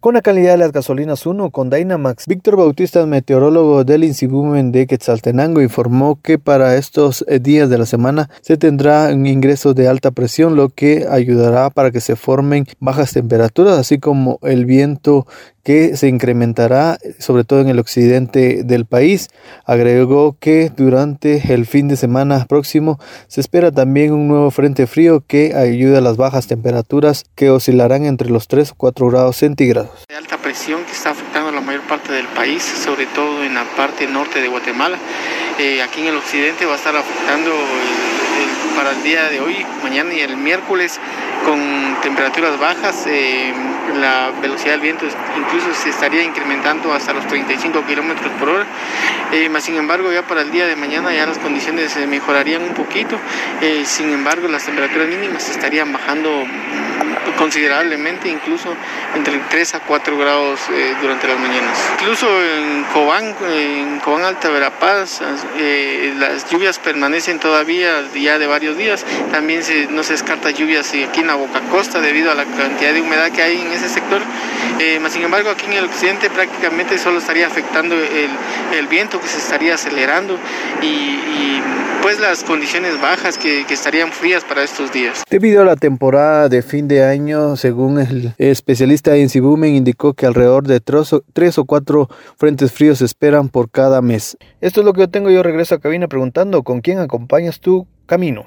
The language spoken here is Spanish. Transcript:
Con la calidad de las gasolinas 1 con Dynamax, Víctor Bautista, meteorólogo del Insibumen de Quetzaltenango, informó que para estos eh, días de la semana se tendrá un ingreso de alta presión, lo que ayudará para que se formen bajas temperaturas, así como el viento que se incrementará sobre todo en el occidente del país. Agregó que durante el fin de semana próximo se espera también un nuevo frente frío que ayude a las bajas temperaturas que oscilarán entre los 3 o 4 grados centígrados. De alta presión que está afectando a la mayor parte del país, sobre todo en la parte norte de Guatemala. Eh, aquí en el occidente va a estar afectando para el día de hoy, mañana y el miércoles con temperaturas bajas. Eh, la velocidad del viento incluso se estaría incrementando hasta los 35 kilómetros por hora. Eh, sin embargo, ya para el día de mañana ya las condiciones mejorarían un poquito. sin embargo, las temperaturas mínimas estarían bajando considerablemente, incluso entre 3 a 4 grados eh, durante las mañanas. Incluso en Cobán, en Cobán Alta Verapaz, eh, las lluvias permanecen todavía ya de varios días. También se, no se descarta lluvias aquí en la Boca Costa debido a la cantidad de humedad que hay en ese sector. Eh, sin embargo, aquí en el occidente prácticamente solo estaría afectando el, el viento que se estaría acelerando y, y pues las condiciones bajas que, que estarían frías para estos días. Debido a la temporada de fin de año, según el especialista en Sibumen, indicó que alrededor de tres o cuatro frentes fríos se esperan por cada mes. Esto es lo que yo tengo. Yo regreso a cabina preguntando con quién acompañas tu camino.